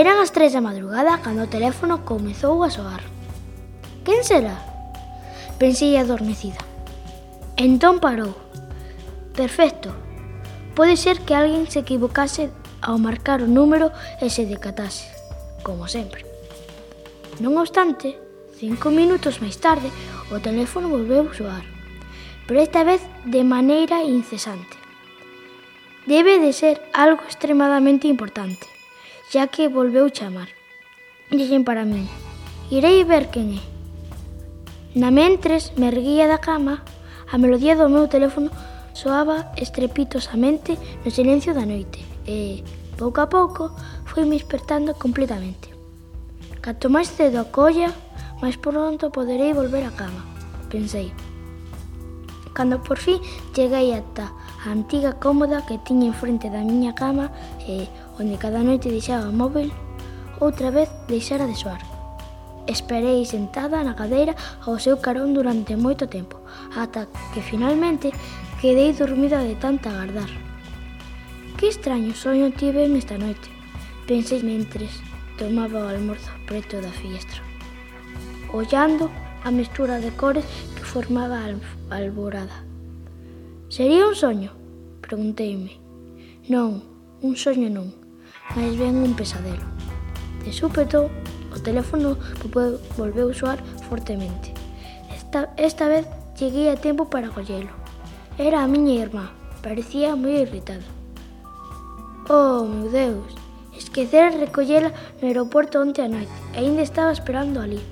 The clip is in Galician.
Eran as tres da madrugada cando o teléfono comezou a soar. Quen será? Pensei adormecida. Entón parou. Perfecto. Pode ser que alguén se equivocase ao marcar o número e se decatase, como sempre. Non obstante, cinco minutos máis tarde, o teléfono volveu soar, pero esta vez de maneira incesante. Debe de ser algo extremadamente importante xa que volveu chamar. Dixen para min, irei ver quen é. Na mentres me erguía da cama, a melodía do meu teléfono soaba estrepitosamente no silencio da noite e, pouco a pouco, fui me despertando completamente. Canto máis cedo a colla, máis pronto poderei volver á cama, pensei. Cando por fin cheguei ata a antiga cómoda que tiña enfrente da miña cama e onde cada noite deixaba o móvil, outra vez deixara de soar. Esperei sentada na cadeira ao seu carón durante moito tempo, ata que finalmente quedei dormida de tanta agardar. Que extraño soño tive esta noite, pensei mentres tomaba o almorzo preto da fiestra. Ollando a mestura de cores que formaba a alborada. Sería un soño? Pregunteime. Non, un soño non, máis ben un pesadelo. De súpeto, o teléfono volveu soar fortemente. Esta, esta vez cheguei a tempo para collelo. Era a miña irmá, parecía moi irritada. Oh, meu Deus, esquecer recollela no aeroporto onte a noite, e aínda estaba esperando ali.